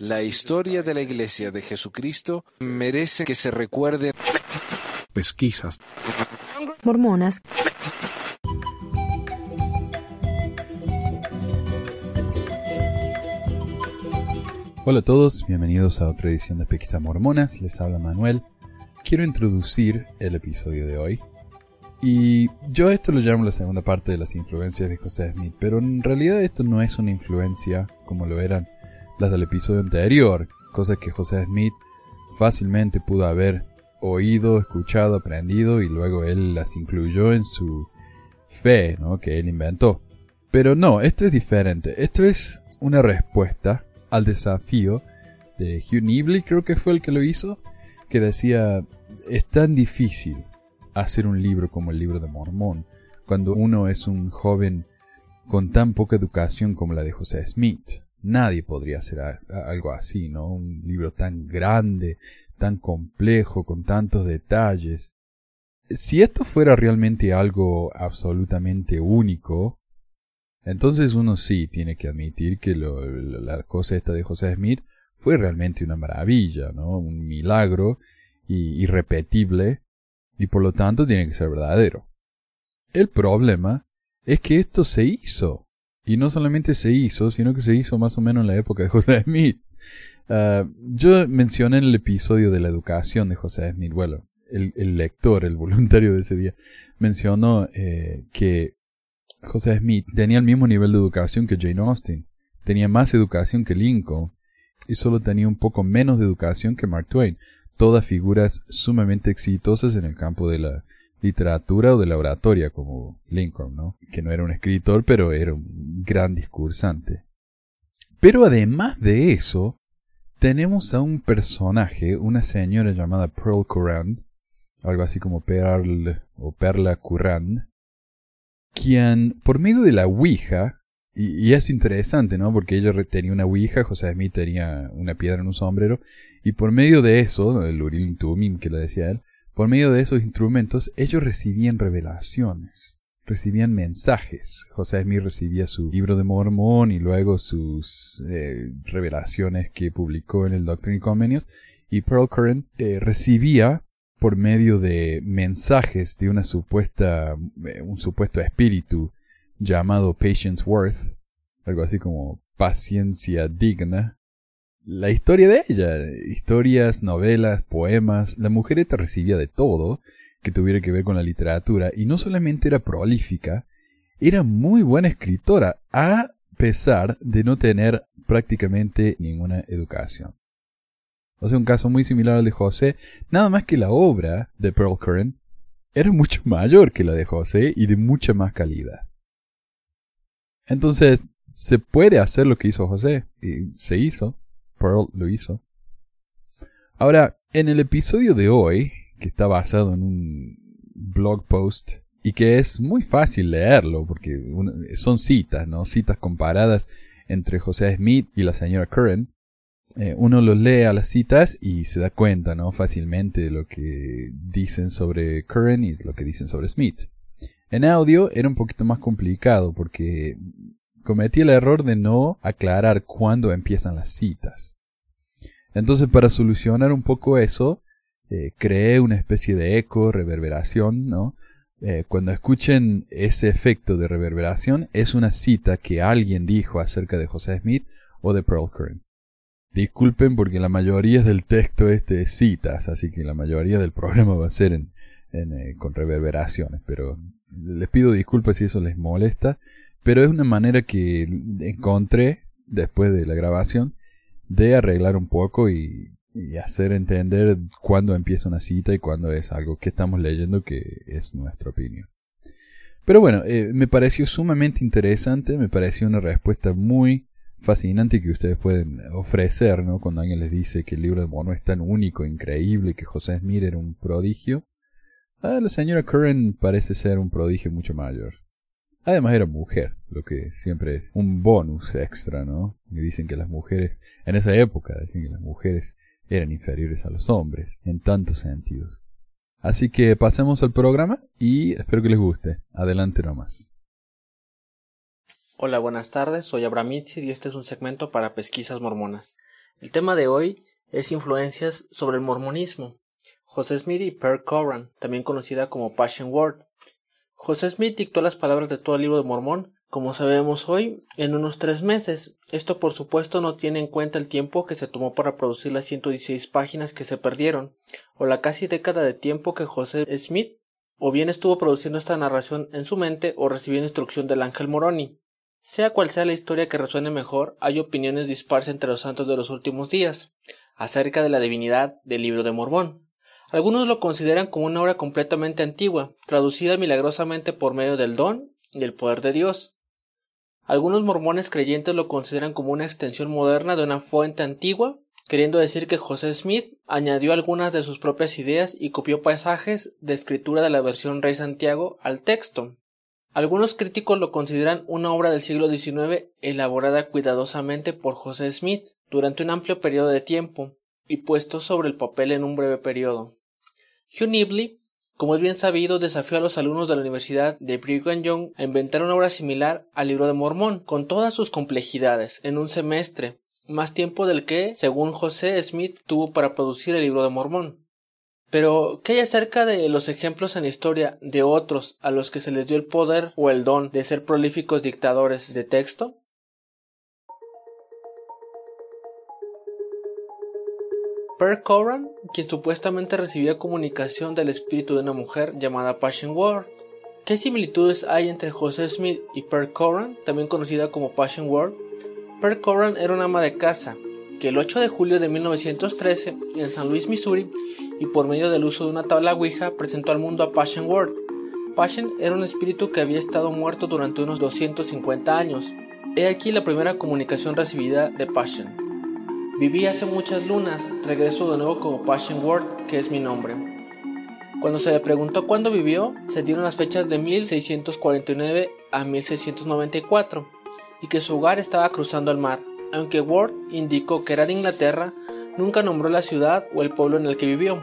La historia de la Iglesia de Jesucristo merece que se recuerde. Pesquisas. Mormonas. Hola a todos, bienvenidos a otra edición de Pesquisas Mormonas. Les habla Manuel. Quiero introducir el episodio de hoy. Y yo a esto lo llamo la segunda parte de las influencias de José Smith, pero en realidad esto no es una influencia como lo eran las del episodio anterior, cosas que José Smith fácilmente pudo haber oído, escuchado, aprendido y luego él las incluyó en su fe, ¿no? que él inventó. Pero no, esto es diferente. Esto es una respuesta al desafío de Hugh Nibley, creo que fue el que lo hizo, que decía, es tan difícil hacer un libro como el libro de Mormón, cuando uno es un joven con tan poca educación como la de José Smith. Nadie podría hacer algo así, ¿no? Un libro tan grande, tan complejo, con tantos detalles. Si esto fuera realmente algo absolutamente único, entonces uno sí tiene que admitir que la cosa esta de José Smith fue realmente una maravilla, ¿no? Un milagro irrepetible y por lo tanto tiene que ser verdadero. El problema es que esto se hizo y no solamente se hizo, sino que se hizo más o menos en la época de José Smith. Ah, yo mencioné en el episodio de la educación de José Smith, bueno, el, lector, el voluntario de ese día, mencionó eh, que José Smith tenía el mismo nivel de educación que Jane Austen, tenía más educación que Lincoln y solo tenía un poco menos de educación que Mark Twain, todas figuras sumamente exitosas en el campo de la literatura o de la oratoria como Lincoln, ¿no? Que no era un escritor, pero era un gran discursante. Pero además de eso, tenemos a un personaje, una señora llamada Pearl Curran, algo así como Pearl o Perla Curran, quien por medio de la Ouija, y, es interesante, ¿no? Porque ella tenía una Ouija, José Smith tenía una piedra en un sombrero, y por medio de eso, el Urim Tumim que le decía él, por medio de esos instrumentos, ellos recibían revelaciones, recibían mensajes. José Smith recibía su libro de Mormón y luego sus eh, revelaciones que publicó en el Doctrine y Convenios. Y Pearl Curran eh, recibía por medio de mensajes de una supuesta, eh, un supuesto espíritu llamado Patience Worth, algo así como paciencia digna, la historia de ella, historias, novelas, poemas, la mujer esta recibía de todo que tuviera que ver con la literatura y no solamente era prolífica, era muy buena escritora a pesar de no tener prácticamente ninguna educación. O sea, un caso muy similar al de José, nada más que la obra de Pearl Curran era mucho mayor que la de José y de mucha más calidad. Entonces, se puede hacer lo que hizo José, y se hizo, Pearl lo hizo. Ahora, en el episodio de hoy, que está basado en un blog post y que es muy fácil leerlo porque son citas, ¿no? Citas comparadas entre José Smith y la señora Curran. Eh, uno lo lee a las citas y se da cuenta, ¿no? Fácilmente de lo que dicen sobre Curran y lo que dicen sobre Smith. En audio era un poquito más complicado porque cometí el error de no aclarar cuándo empiezan las citas. Entonces, para solucionar un poco eso, eh, creé una especie de eco, reverberación, ¿no? Eh, cuando escuchen ese efecto de reverberación, es una cita que alguien dijo acerca de José Smith o de Pearl Curran. Disculpen porque la mayoría del texto este es citas, así que la mayoría del programa va a ser en, eh, con reverberaciones, pero les pido disculpas si eso les molesta. Pero es una manera que encontré después de la grabación de arreglar un poco y, hacer entender cuándo empieza una cita y cuándo es algo que estamos leyendo que es nuestra opinión. Pero bueno, eh, me pareció sumamente interesante, me pareció una respuesta muy fascinante que ustedes pueden ofrecer, ¿no? Cuando alguien les dice que el libro de Mono es tan único, increíble, que José Smith era un prodigio. Ah, la señora Curran parece ser un prodigio mucho mayor. Además era mujer, lo que siempre es un bonus extra, ¿no? Y dicen que las mujeres, en esa época, decían que las mujeres eran inferiores a los hombres, en tantos sentidos. Así que pasemos al programa y espero que les guste. Adelante nomás. Hola, buenas tardes, soy Abraham y este es un segmento para Pesquisas Mormonas. El tema de hoy es influencias sobre el mormonismo. José Smith y Per Coran, también conocida como Passion Word. José Smith dictó las palabras de todo el libro de Mormón, como sabemos hoy, en unos tres meses. Esto por supuesto no tiene en cuenta el tiempo que se tomó para producir las 116 páginas que se perdieron, o la casi década de tiempo que José Smith o bien estuvo produciendo esta narración en su mente o recibió instrucción del ángel Moroni. Sea cual sea la historia que resuene mejor, hay opiniones disparsas entre los santos de los últimos días acerca de la divinidad del libro de Mormón. Algunos lo consideran como una obra completamente antigua, traducida milagrosamente por medio del don y el poder de Dios. Algunos mormones creyentes lo consideran como una extensión moderna de una fuente antigua, queriendo decir que José Smith añadió algunas de sus propias ideas y copió pasajes de escritura de la versión Rey Santiago al texto. Algunos críticos lo consideran una obra del siglo XIX elaborada cuidadosamente por José Smith durante un amplio periodo de tiempo y puesto sobre el papel en un breve periodo. Hugh Nibley, como es bien sabido, desafió a los alumnos de la Universidad de Brigham Young a inventar una obra similar al libro de Mormón, con todas sus complejidades, en un semestre, más tiempo del que, según José Smith, tuvo para producir el libro de Mormón. Pero, ¿qué hay acerca de los ejemplos en la historia de otros a los que se les dio el poder o el don de ser prolíficos dictadores de texto? Per Coran, quien supuestamente recibía comunicación del espíritu de una mujer llamada Passion Word. ¿Qué similitudes hay entre José Smith y Per Coran, también conocida como Passion Word? Per Coran era una ama de casa que el 8 de julio de 1913 en San Luis, Missouri, y por medio del uso de una tabla Ouija presentó al mundo a Passion World. Passion era un espíritu que había estado muerto durante unos 250 años. He aquí la primera comunicación recibida de Passion. Viví hace muchas lunas, regreso de nuevo como Passion World, que es mi nombre. Cuando se le preguntó cuándo vivió, se dieron las fechas de 1649 a 1694 y que su hogar estaba cruzando el mar. Aunque Ward indicó que era de Inglaterra, nunca nombró la ciudad o el pueblo en el que vivió,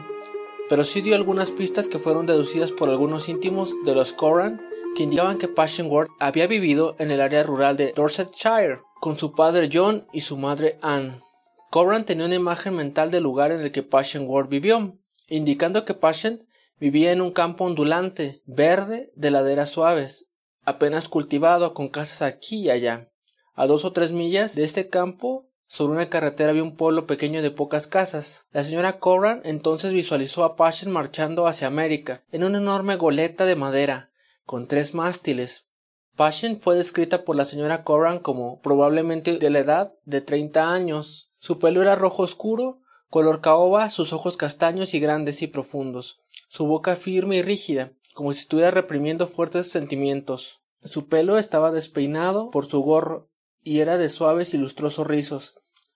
pero sí dio algunas pistas que fueron deducidas por algunos íntimos de los Coran que indicaban que Passion Ward había vivido en el área rural de Dorsetshire con su padre John y su madre Anne. Coran tenía una imagen mental del lugar en el que Passion Ward vivió, indicando que Passion vivía en un campo ondulante, verde, de laderas suaves, apenas cultivado, con casas aquí y allá. A dos o tres millas de este campo sobre una carretera había un pueblo pequeño de pocas casas. La señora Corran entonces visualizó a Passion marchando hacia América en una enorme goleta de madera, con tres mástiles. Passion fue descrita por la señora Corran como probablemente de la edad de treinta años. Su pelo era rojo oscuro, color caoba, sus ojos castaños y grandes y profundos, su boca firme y rígida, como si estuviera reprimiendo fuertes sentimientos. Su pelo estaba despeinado por su gorro y era de suaves y lustrosos rizos.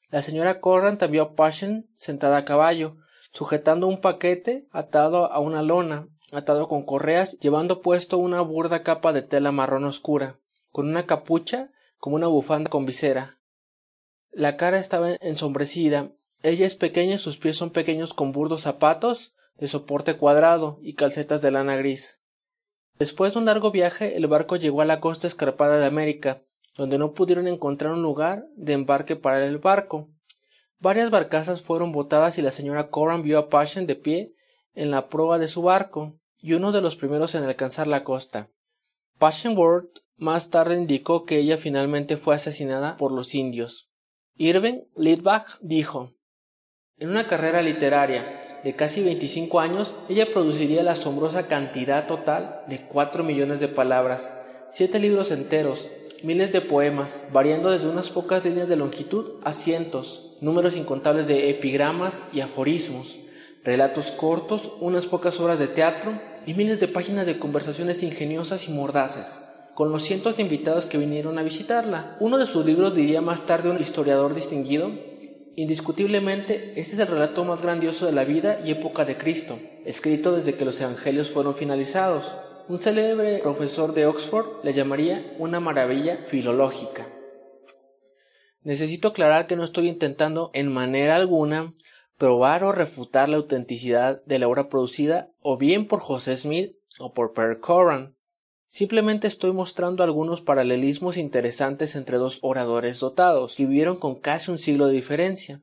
La señora Corran vio a Passion sentada a caballo, sujetando un paquete atado a una lona, atado con correas, llevando puesto una burda capa de tela marrón oscura, con una capucha como una bufanda con visera. La cara estaba ensombrecida. Ella es pequeña y sus pies son pequeños con burdos zapatos de soporte cuadrado y calcetas de lana gris. Después de un largo viaje, el barco llegó a la costa escarpada de América, donde no pudieron encontrar un lugar de embarque para el barco. Varias barcazas fueron botadas y la señora Coran vio a Passion de pie en la proa de su barco, y uno de los primeros en alcanzar la costa. Passion Ward más tarde indicó que ella finalmente fue asesinada por los indios. Irving Lidbach dijo En una carrera literaria de casi 25 años, ella produciría la asombrosa cantidad total de cuatro millones de palabras, siete libros enteros, miles de poemas, variando desde unas pocas líneas de longitud a cientos, números incontables de epigramas y aforismos, relatos cortos, unas pocas obras de teatro y miles de páginas de conversaciones ingeniosas y mordaces, con los cientos de invitados que vinieron a visitarla. Uno de sus libros diría más tarde un historiador distinguido, indiscutiblemente este es el relato más grandioso de la vida y época de Cristo, escrito desde que los evangelios fueron finalizados. Un célebre profesor de Oxford le llamaría una maravilla filológica. Necesito aclarar que no estoy intentando en manera alguna probar o refutar la autenticidad de la obra producida o bien por José Smith o por Per Coran. Simplemente estoy mostrando algunos paralelismos interesantes entre dos oradores dotados que vivieron con casi un siglo de diferencia.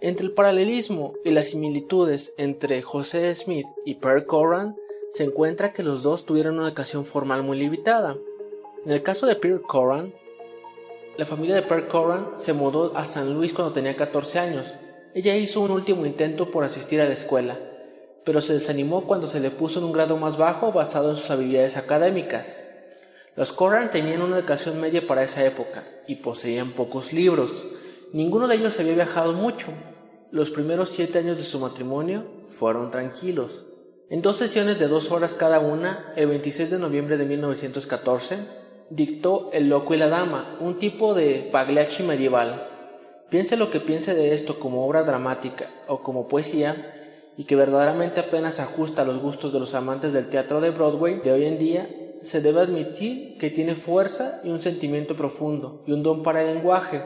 Entre el paralelismo y las similitudes entre José Smith y Per Coran se encuentra que los dos tuvieron una educación formal muy limitada. En el caso de Per Coran, la familia de Per Coran se mudó a San Luis cuando tenía 14 años. Ella hizo un último intento por asistir a la escuela, pero se desanimó cuando se le puso en un grado más bajo basado en sus habilidades académicas. Los Coran tenían una educación media para esa época y poseían pocos libros. Ninguno de ellos había viajado mucho. Los primeros siete años de su matrimonio fueron tranquilos. En dos sesiones de dos horas cada una, el 26 de noviembre de 1914, dictó El Loco y la Dama, un tipo de Pagliacci medieval. Piense lo que piense de esto como obra dramática o como poesía, y que verdaderamente apenas ajusta a los gustos de los amantes del teatro de Broadway de hoy en día, se debe admitir que tiene fuerza y un sentimiento profundo y un don para el lenguaje.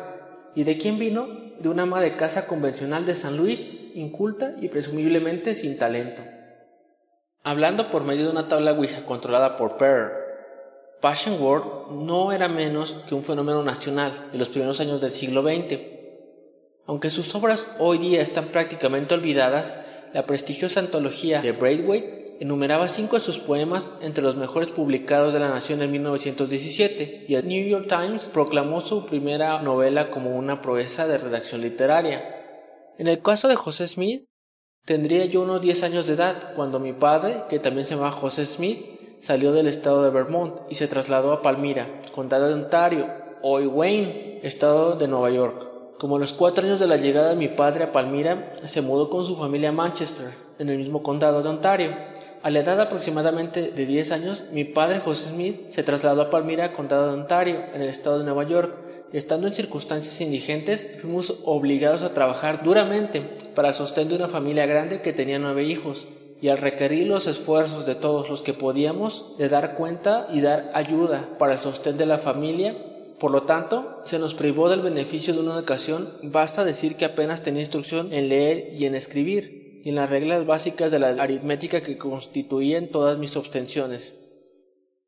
¿Y de quién vino? De una ama de casa convencional de San Luis, inculta y presumiblemente sin talento. Hablando por medio de una tabla Ouija controlada por Pearl, Passion World no era menos que un fenómeno nacional en los primeros años del siglo XX. Aunque sus obras hoy día están prácticamente olvidadas, la prestigiosa antología de Braithwaite enumeraba cinco de sus poemas entre los mejores publicados de la nación en 1917 y el New York Times proclamó su primera novela como una proeza de redacción literaria. En el caso de José Smith, tendría yo unos 10 años de edad cuando mi padre, que también se llamaba José Smith, salió del estado de Vermont y se trasladó a Palmira, condado de Ontario, hoy Wayne, estado de Nueva York. Como a los cuatro años de la llegada de mi padre a Palmira, se mudó con su familia a Manchester, en el mismo condado de Ontario. A la edad aproximadamente de 10 años, mi padre José Smith se trasladó a Palmira, condado de Ontario, en el estado de Nueva York. Estando en circunstancias indigentes, fuimos obligados a trabajar duramente para el sostén de una familia grande que tenía nueve hijos, y al requerir los esfuerzos de todos los que podíamos de dar cuenta y dar ayuda para el sostén de la familia, por lo tanto, se nos privó del beneficio de una educación, basta decir que apenas tenía instrucción en leer y en escribir, y en las reglas básicas de la aritmética que constituían todas mis obtenciones.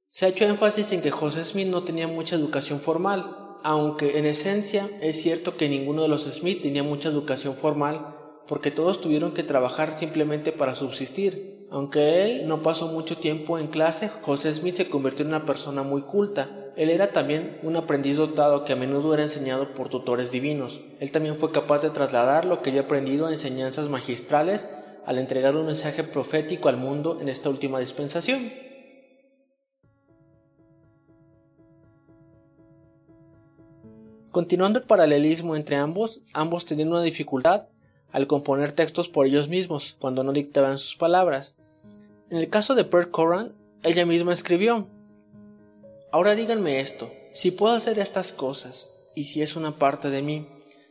Se ha hecho énfasis en que José Smith no tenía mucha educación formal, aunque en esencia es cierto que ninguno de los Smith tenía mucha educación formal, porque todos tuvieron que trabajar simplemente para subsistir. Aunque él no pasó mucho tiempo en clase, José Smith se convirtió en una persona muy culta, él era también un aprendiz dotado que a menudo era enseñado por tutores divinos. Él también fue capaz de trasladar lo que había aprendido a enseñanzas magistrales al entregar un mensaje profético al mundo en esta última dispensación. Continuando el paralelismo entre ambos, ambos tenían una dificultad al componer textos por ellos mismos cuando no dictaban sus palabras. En el caso de Per Coran, ella misma escribió, Ahora díganme esto, si puedo hacer estas cosas, y si es una parte de mí,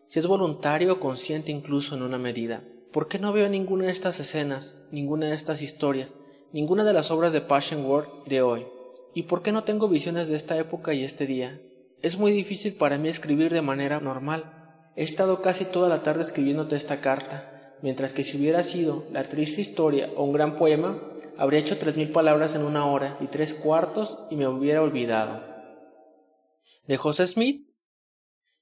si es voluntario o consciente incluso en una medida, ¿por qué no veo ninguna de estas escenas, ninguna de estas historias, ninguna de las obras de Passion World de hoy? ¿Y por qué no tengo visiones de esta época y este día? Es muy difícil para mí escribir de manera normal. He estado casi toda la tarde escribiéndote esta carta, mientras que si hubiera sido la triste historia o un gran poema, habría hecho tres mil palabras en una hora y tres cuartos y me hubiera olvidado. De José Smith.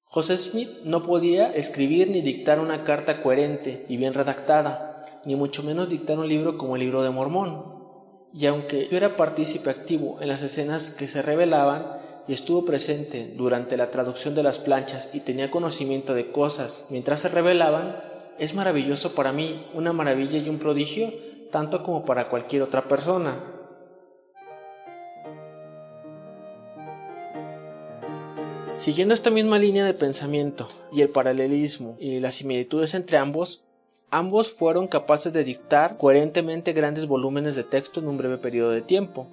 José Smith no podía escribir ni dictar una carta coherente y bien redactada, ni mucho menos dictar un libro como el libro de Mormón. Y aunque yo era partícipe activo en las escenas que se revelaban y estuvo presente durante la traducción de las planchas y tenía conocimiento de cosas mientras se revelaban, es maravilloso para mí, una maravilla y un prodigio tanto como para cualquier otra persona. Siguiendo esta misma línea de pensamiento y el paralelismo y las similitudes entre ambos, ambos fueron capaces de dictar coherentemente grandes volúmenes de texto en un breve periodo de tiempo.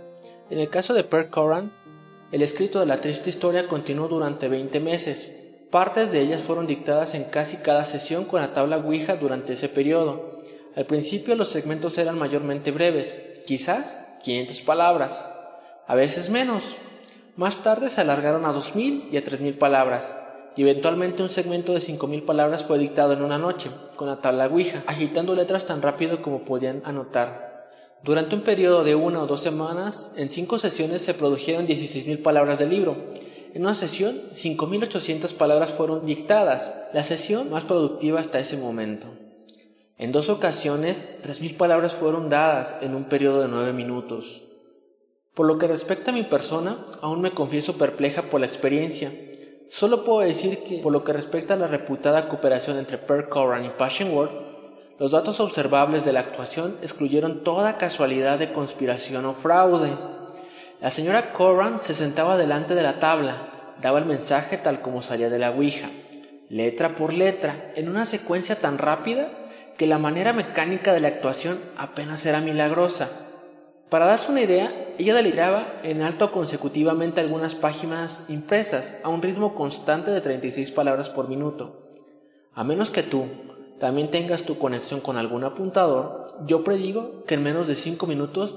En el caso de Per Coran, el escrito de la triste historia continuó durante 20 meses. Partes de ellas fueron dictadas en casi cada sesión con la tabla Ouija durante ese periodo, al principio los segmentos eran mayormente breves, quizás 500 palabras, a veces menos. Más tarde se alargaron a 2.000 y a 3.000 palabras, y eventualmente un segmento de 5.000 palabras fue dictado en una noche, con la tabla Ouija, agitando letras tan rápido como podían anotar. Durante un periodo de una o dos semanas, en cinco sesiones se produjeron 16.000 palabras del libro. En una sesión, 5.800 palabras fueron dictadas, la sesión más productiva hasta ese momento. En dos ocasiones, 3.000 palabras fueron dadas en un periodo de 9 minutos. Por lo que respecta a mi persona, aún me confieso perpleja por la experiencia. Solo puedo decir que, por lo que respecta a la reputada cooperación entre Per Coran y Passionworth, los datos observables de la actuación excluyeron toda casualidad de conspiración o fraude. La señora Coran se sentaba delante de la tabla, daba el mensaje tal como salía de la Ouija, letra por letra, en una secuencia tan rápida que la manera mecánica de la actuación apenas era milagrosa. Para darse una idea, ella deliberaba en alto consecutivamente algunas páginas impresas a un ritmo constante de 36 palabras por minuto. A menos que tú también tengas tu conexión con algún apuntador, yo predigo que en menos de 5 minutos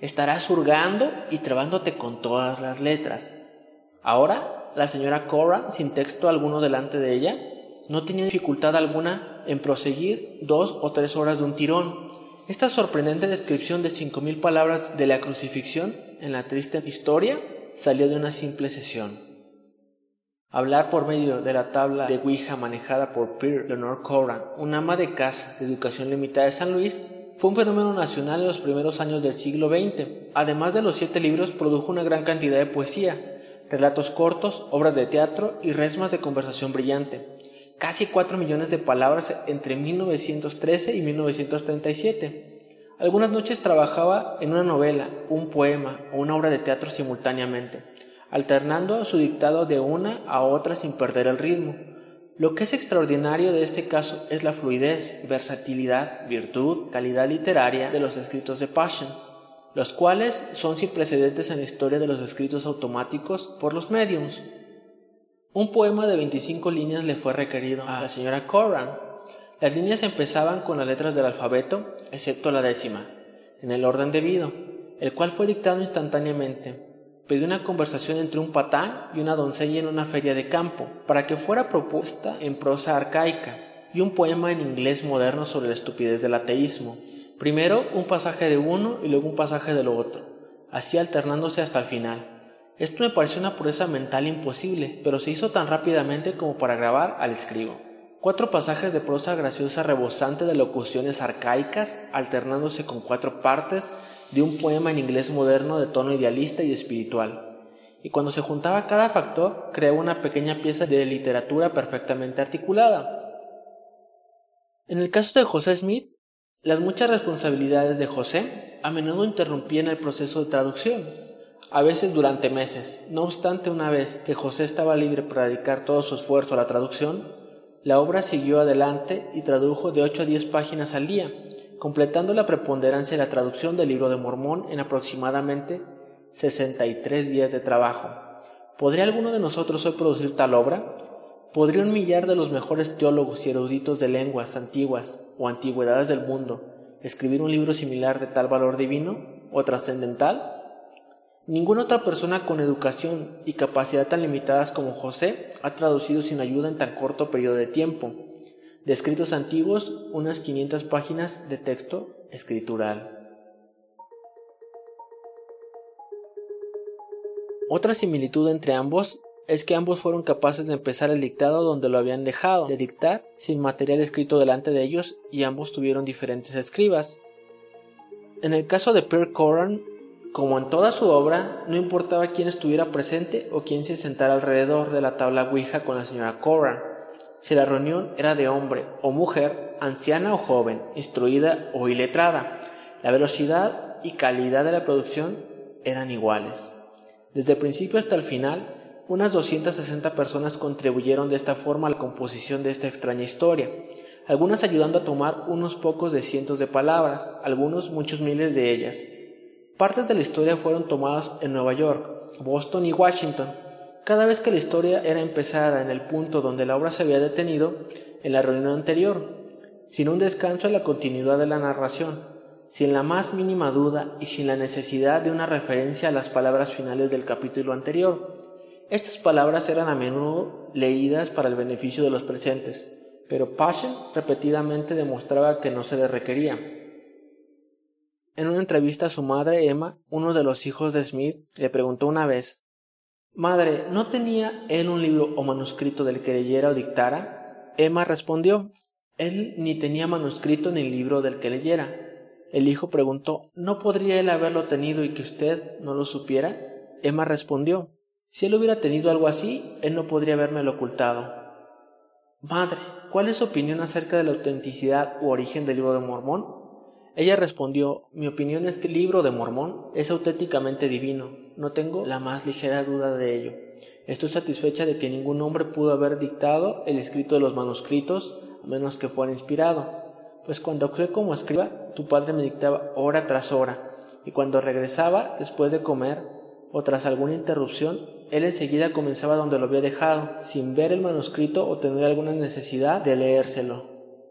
estarás hurgando y trabándote con todas las letras. Ahora, la señora Cora, sin texto alguno delante de ella, no tenía dificultad alguna en proseguir dos o tres horas de un tirón. Esta sorprendente descripción de cinco mil palabras de la crucifixión en la triste historia salió de una simple sesión. Hablar por medio de la tabla de Ouija manejada por Pierre Leonor Coran, una ama de casa de educación limitada de San Luis, fue un fenómeno nacional en los primeros años del siglo XX. Además de los siete libros, produjo una gran cantidad de poesía, relatos cortos, obras de teatro y resmas de conversación brillante. Casi cuatro millones de palabras entre 1913 y 1937. Algunas noches trabajaba en una novela, un poema o una obra de teatro simultáneamente, alternando su dictado de una a otra sin perder el ritmo. Lo que es extraordinario de este caso es la fluidez, versatilidad, virtud, calidad literaria de los escritos de Passion, los cuales son sin precedentes en la historia de los escritos automáticos por los mediums. Un poema de 25 líneas le fue requerido a la señora Coran. Las líneas empezaban con las letras del alfabeto, excepto la décima, en el orden debido, el cual fue dictado instantáneamente pidió una conversación entre un patán y una doncella en una feria de campo, para que fuera propuesta en prosa arcaica, y un poema en inglés moderno sobre la estupidez del ateísmo. Primero un pasaje de uno y luego un pasaje de lo otro, así alternándose hasta el final. Esto me pareció una pureza mental imposible, pero se hizo tan rápidamente como para grabar al escribo. Cuatro pasajes de prosa graciosa rebosante de locuciones arcaicas, alternándose con cuatro partes de un poema en inglés moderno de tono idealista y espiritual. Y cuando se juntaba cada factor, creaba una pequeña pieza de literatura perfectamente articulada. En el caso de José Smith, las muchas responsabilidades de José a menudo interrumpían el proceso de traducción, a veces durante meses. No obstante, una vez que José estaba libre para dedicar todo su esfuerzo a la traducción, la obra siguió adelante y tradujo de 8 a 10 páginas al día, completando la preponderancia de la traducción del libro de Mormón en aproximadamente 63 días de trabajo. ¿Podría alguno de nosotros hoy producir tal obra? ¿Podría un millar de los mejores teólogos y eruditos de lenguas antiguas o antigüedades del mundo escribir un libro similar de tal valor divino o trascendental? Ninguna otra persona con educación y capacidad tan limitadas como José ha traducido sin ayuda en tan corto periodo de tiempo de escritos antiguos, unas 500 páginas de texto escritural. Otra similitud entre ambos es que ambos fueron capaces de empezar el dictado donde lo habían dejado de dictar sin material escrito delante de ellos y ambos tuvieron diferentes escribas. En el caso de Pierre Coran, como en toda su obra, no importaba quién estuviera presente o quién se sentara alrededor de la tabla Ouija con la señora Coran si la reunión era de hombre o mujer, anciana o joven, instruida o iletrada. La velocidad y calidad de la producción eran iguales. Desde el principio hasta el final, unas 260 personas contribuyeron de esta forma a la composición de esta extraña historia, algunas ayudando a tomar unos pocos de cientos de palabras, algunos muchos miles de ellas. Partes de la historia fueron tomadas en Nueva York, Boston y Washington, cada vez que la historia era empezada en el punto donde la obra se había detenido en la reunión anterior, sin un descanso en la continuidad de la narración, sin la más mínima duda y sin la necesidad de una referencia a las palabras finales del capítulo anterior. Estas palabras eran a menudo leídas para el beneficio de los presentes, pero Passion repetidamente demostraba que no se le requería. En una entrevista a su madre Emma, uno de los hijos de Smith le preguntó una vez Madre, ¿no tenía él un libro o manuscrito del que leyera o dictara? Emma respondió, él ni tenía manuscrito ni libro del que leyera. El hijo preguntó, ¿no podría él haberlo tenido y que usted no lo supiera? Emma respondió, si él hubiera tenido algo así, él no podría habérmelo ocultado. Madre, ¿cuál es su opinión acerca de la autenticidad u origen del libro de Mormón? Ella respondió, mi opinión es que el libro de Mormón es auténticamente divino, no tengo la más ligera duda de ello. Estoy satisfecha de que ningún hombre pudo haber dictado el escrito de los manuscritos, a menos que fuera inspirado, pues cuando actué como escriba, tu padre me dictaba hora tras hora, y cuando regresaba, después de comer, o tras alguna interrupción, él enseguida comenzaba donde lo había dejado, sin ver el manuscrito o tener alguna necesidad de leérselo.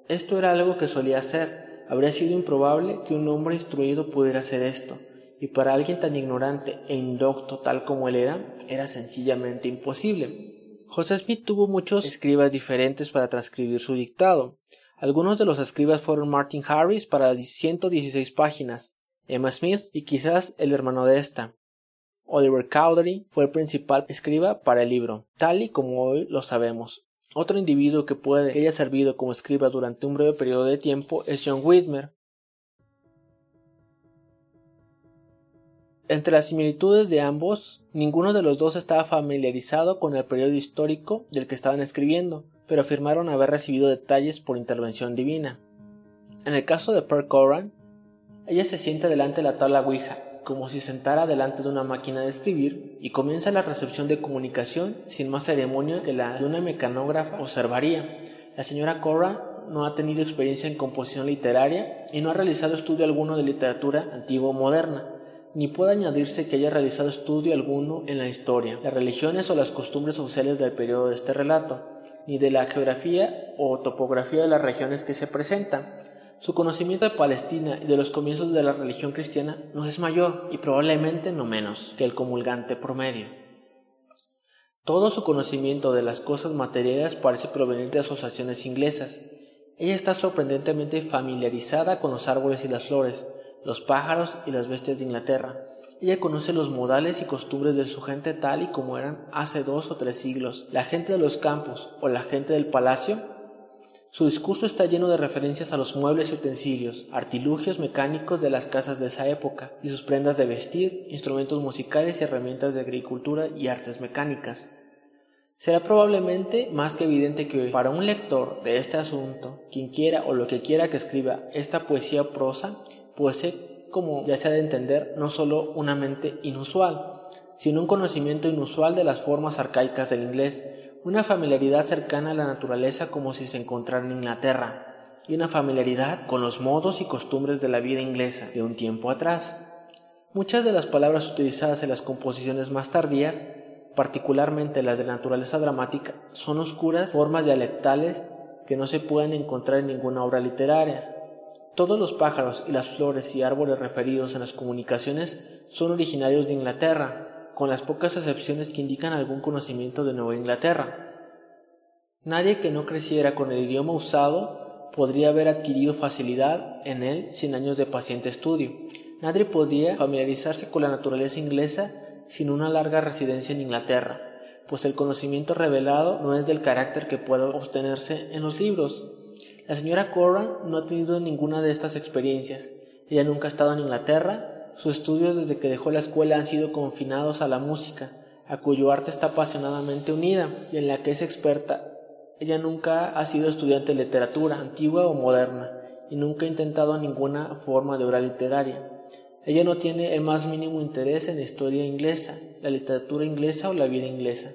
Esto era algo que solía hacer, habría sido improbable que un hombre instruido pudiera hacer esto, y para alguien tan ignorante e indocto tal como él era, era sencillamente imposible. José Smith tuvo muchos escribas diferentes para transcribir su dictado. Algunos de los escribas fueron Martin Harris para 116 páginas, Emma Smith y quizás el hermano de esta. Oliver Cowdery fue el principal escriba para el libro, tal y como hoy lo sabemos. Otro individuo que puede que haya servido como escriba durante un breve periodo de tiempo es John Whitmer. Entre las similitudes de ambos, ninguno de los dos estaba familiarizado con el periodo histórico del que estaban escribiendo, pero afirmaron haber recibido detalles por intervención divina. En el caso de Per Coran, ella se sienta delante de la tabla Ouija, como si sentara delante de una máquina de escribir y comienza la recepción de comunicación sin más ceremonia que la de una mecanógrafa observaría. La señora Cora no ha tenido experiencia en composición literaria y no ha realizado estudio alguno de literatura antigua o moderna, ni puede añadirse que haya realizado estudio alguno en la historia, las religiones o las costumbres sociales del periodo de este relato, ni de la geografía o topografía de las regiones que se presentan su conocimiento de Palestina y de los comienzos de la religión cristiana no es mayor y probablemente no menos que el comulgante promedio. Todo su conocimiento de las cosas materiales parece provenir de asociaciones inglesas. Ella está sorprendentemente familiarizada con los árboles y las flores, los pájaros y las bestias de Inglaterra. Ella conoce los modales y costumbres de su gente tal y como eran hace dos o tres siglos. La gente de los campos o la gente del palacio su discurso está lleno de referencias a los muebles y utensilios, artilugios mecánicos de las casas de esa época, y sus prendas de vestir, instrumentos musicales y herramientas de agricultura y artes mecánicas. Será probablemente más que evidente que para un lector de este asunto, quien quiera o lo que quiera que escriba esta poesía o prosa, posee, como ya se ha de entender, no solo una mente inusual, sino un conocimiento inusual de las formas arcaicas del inglés, una familiaridad cercana a la naturaleza como si se encontrara en Inglaterra, y una familiaridad con los modos y costumbres de la vida inglesa de un tiempo atrás. Muchas de las palabras utilizadas en las composiciones más tardías, particularmente las de naturaleza dramática, son oscuras formas dialectales que no se pueden encontrar en ninguna obra literaria. Todos los pájaros y las flores y árboles referidos en las comunicaciones son originarios de Inglaterra, con las pocas excepciones que indican algún conocimiento de Nueva Inglaterra. Nadie que no creciera con el idioma usado podría haber adquirido facilidad en él sin años de paciente estudio. Nadie podría familiarizarse con la naturaleza inglesa sin una larga residencia en Inglaterra, pues el conocimiento revelado no es del carácter que pueda obtenerse en los libros. La señora Corran no ha tenido ninguna de estas experiencias. Ella nunca ha estado en Inglaterra sus estudios desde que dejó la escuela han sido confinados a la música, a cuyo arte está apasionadamente unida y en la que es experta. Ella nunca ha sido estudiante de literatura, antigua o moderna, y nunca ha intentado ninguna forma de obra literaria. Ella no tiene el más mínimo interés en la historia inglesa, la literatura inglesa o la vida inglesa.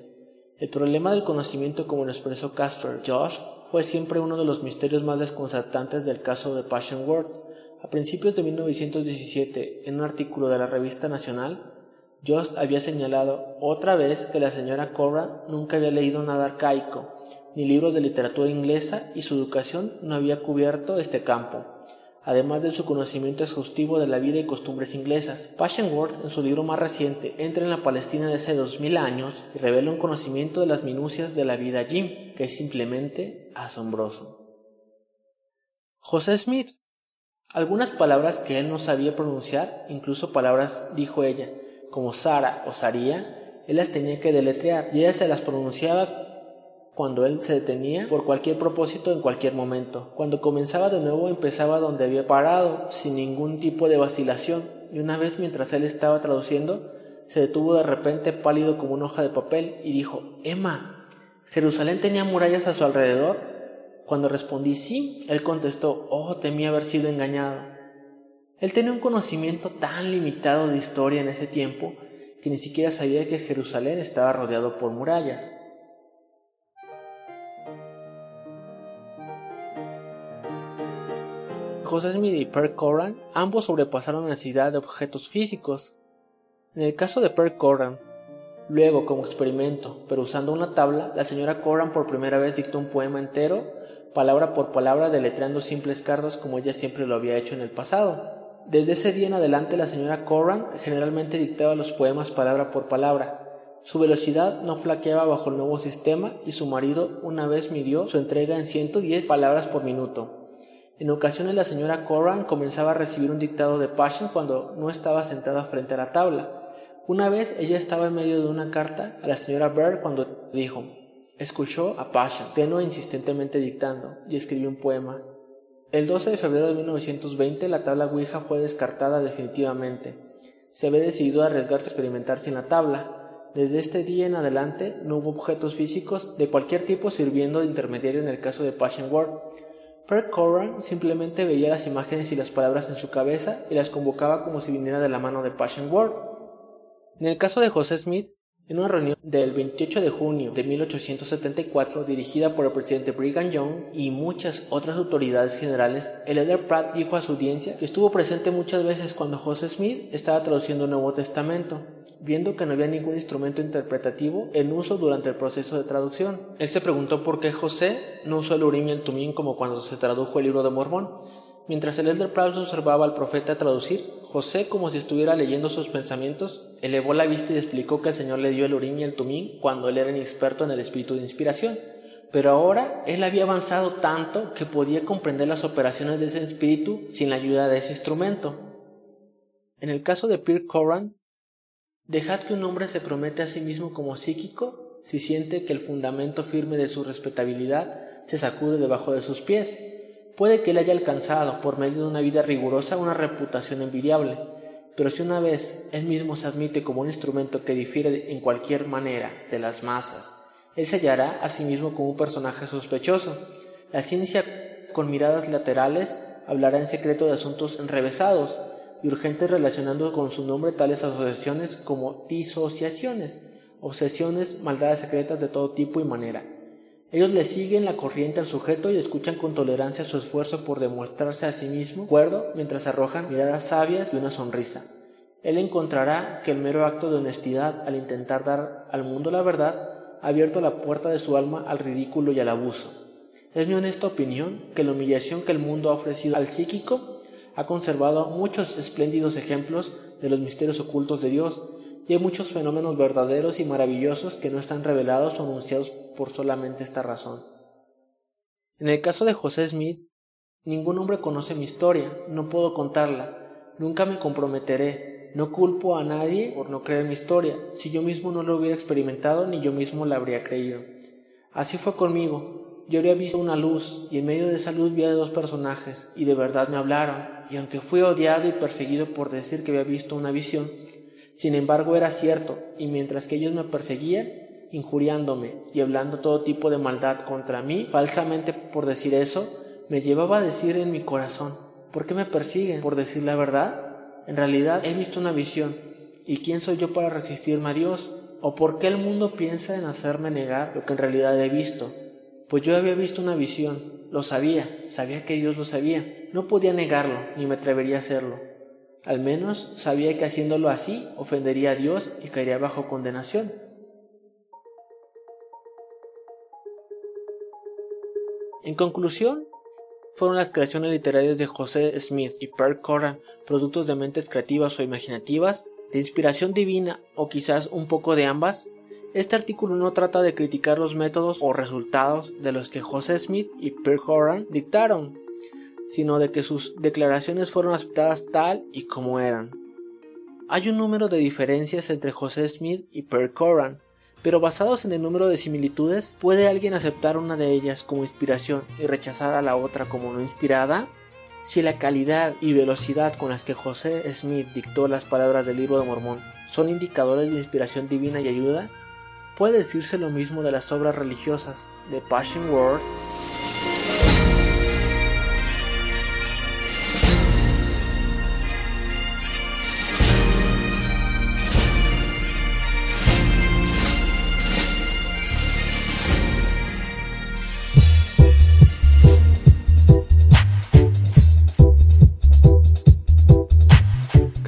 El problema del conocimiento, como lo expresó Casper Josh, fue siempre uno de los misterios más desconcertantes del caso de Passion World. A principios de 1917, en un artículo de la revista Nacional, Jost había señalado otra vez que la señora Cora nunca había leído nada arcaico, ni libros de literatura inglesa, y su educación no había cubierto este campo, además de su conocimiento exhaustivo de la vida y costumbres inglesas. Passionworth, en su libro más reciente, entra en la Palestina de hace dos mil años y revela un conocimiento de las minucias de la vida allí, que es simplemente asombroso. José Smith algunas palabras que él no sabía pronunciar, incluso palabras, dijo ella, como Sara o Saría, él las tenía que deletrear y ella se las pronunciaba cuando él se detenía por cualquier propósito en cualquier momento. Cuando comenzaba de nuevo empezaba donde había parado, sin ningún tipo de vacilación, y una vez mientras él estaba traduciendo, se detuvo de repente pálido como una hoja de papel y dijo Emma, ¿Jerusalén tenía murallas a su alrededor? Cuando respondí sí, él contestó Oh, temía haber sido engañado. Él tenía un conocimiento tan limitado de historia en ese tiempo que ni siquiera sabía que Jerusalén estaba rodeado por murallas. José Smith y Per Coran ambos sobrepasaron la necesidad de objetos físicos. En el caso de Per Coran, luego como experimento, pero usando una tabla, la señora Coran por primera vez dictó un poema entero, palabra por palabra, deletreando simples cartas como ella siempre lo había hecho en el pasado. Desde ese día en adelante la señora Corran generalmente dictaba los poemas palabra por palabra. Su velocidad no flaqueaba bajo el nuevo sistema y su marido una vez midió su entrega en 110 palabras por minuto. En ocasiones la señora Corran comenzaba a recibir un dictado de Passion cuando no estaba sentada frente a la tabla. Una vez ella estaba en medio de una carta a la señora Bird cuando dijo, escuchó a Passion, tenue insistentemente dictando, y escribió un poema. El 12 de febrero de 1920 la tabla Ouija fue descartada definitivamente. Se había decidido arriesgarse a experimentar sin la tabla. Desde este día en adelante no hubo objetos físicos de cualquier tipo sirviendo de intermediario en el caso de Passion Word. Per Coran simplemente veía las imágenes y las palabras en su cabeza y las convocaba como si viniera de la mano de Passion Word. En el caso de José Smith, en una reunión del 28 de junio de 1874, dirigida por el presidente Brigham Young y muchas otras autoridades generales, el Elder Pratt dijo a su audiencia que estuvo presente muchas veces cuando José Smith estaba traduciendo el Nuevo Testamento, viendo que no había ningún instrumento interpretativo en uso durante el proceso de traducción. Él se preguntó por qué José no usó el Urim y el Tumín como cuando se tradujo el libro de Mormón. Mientras el Elder Pratt observaba al profeta traducir, José, como si estuviera leyendo sus pensamientos, elevó la vista y explicó que el Señor le dio el Urim y el Tumín cuando él era inexperto en el espíritu de inspiración. Pero ahora él había avanzado tanto que podía comprender las operaciones de ese espíritu sin la ayuda de ese instrumento. En el caso de Pierre Coran, dejad que un hombre se promete a sí mismo como psíquico si siente que el fundamento firme de su respetabilidad se sacude debajo de sus pies Puede que él haya alcanzado, por medio de una vida rigurosa, una reputación envidiable, pero si una vez él mismo se admite como un instrumento que difiere en cualquier manera de las masas, él se hallará a sí mismo como un personaje sospechoso. La ciencia, con miradas laterales, hablará en secreto de asuntos enrevesados y urgentes relacionando con su nombre tales asociaciones como disociaciones, obsesiones, maldades secretas de todo tipo y manera. Ellos le siguen la corriente al sujeto y escuchan con tolerancia su esfuerzo por demostrarse a sí mismo cuerdo mientras arrojan miradas sabias y una sonrisa. Él encontrará que el mero acto de honestidad al intentar dar al mundo la verdad ha abierto la puerta de su alma al ridículo y al abuso. Es mi honesta opinión que la humillación que el mundo ha ofrecido al psíquico ha conservado muchos espléndidos ejemplos de los misterios ocultos de Dios y hay muchos fenómenos verdaderos y maravillosos que no están revelados o anunciados por solamente esta razón. En el caso de José Smith, ningún hombre conoce mi historia, no puedo contarla, nunca me comprometeré, no culpo a nadie por no creer mi historia, si yo mismo no lo hubiera experimentado ni yo mismo la habría creído. Así fue conmigo, yo había visto una luz y en medio de esa luz vi a dos personajes y de verdad me hablaron, y aunque fui odiado y perseguido por decir que había visto una visión, sin embargo era cierto, y mientras que ellos me perseguían, injuriándome y hablando todo tipo de maldad contra mí, falsamente por decir eso, me llevaba a decir en mi corazón, ¿por qué me persiguen? ¿Por decir la verdad? En realidad he visto una visión, ¿y quién soy yo para resistirme a Dios? ¿O por qué el mundo piensa en hacerme negar lo que en realidad he visto? Pues yo había visto una visión, lo sabía, sabía que Dios lo sabía, no podía negarlo, ni me atrevería a hacerlo. Al menos sabía que haciéndolo así ofendería a Dios y caería bajo condenación. En conclusión, fueron las creaciones literarias de José Smith y Per Coran productos de mentes creativas o imaginativas, de inspiración divina o quizás un poco de ambas. Este artículo no trata de criticar los métodos o resultados de los que José Smith y Per Coran dictaron, sino de que sus declaraciones fueron aceptadas tal y como eran. Hay un número de diferencias entre José Smith y Per Coran, pero basados en el número de similitudes, ¿puede alguien aceptar una de ellas como inspiración y rechazar a la otra como no inspirada? Si la calidad y velocidad con las que José Smith dictó las palabras del libro de Mormón son indicadores de inspiración divina y ayuda, puede decirse lo mismo de las obras religiosas de Passion Word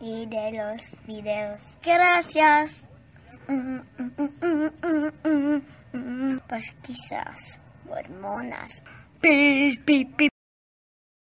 y de los videos. Gracias. Pues quizás hormonas.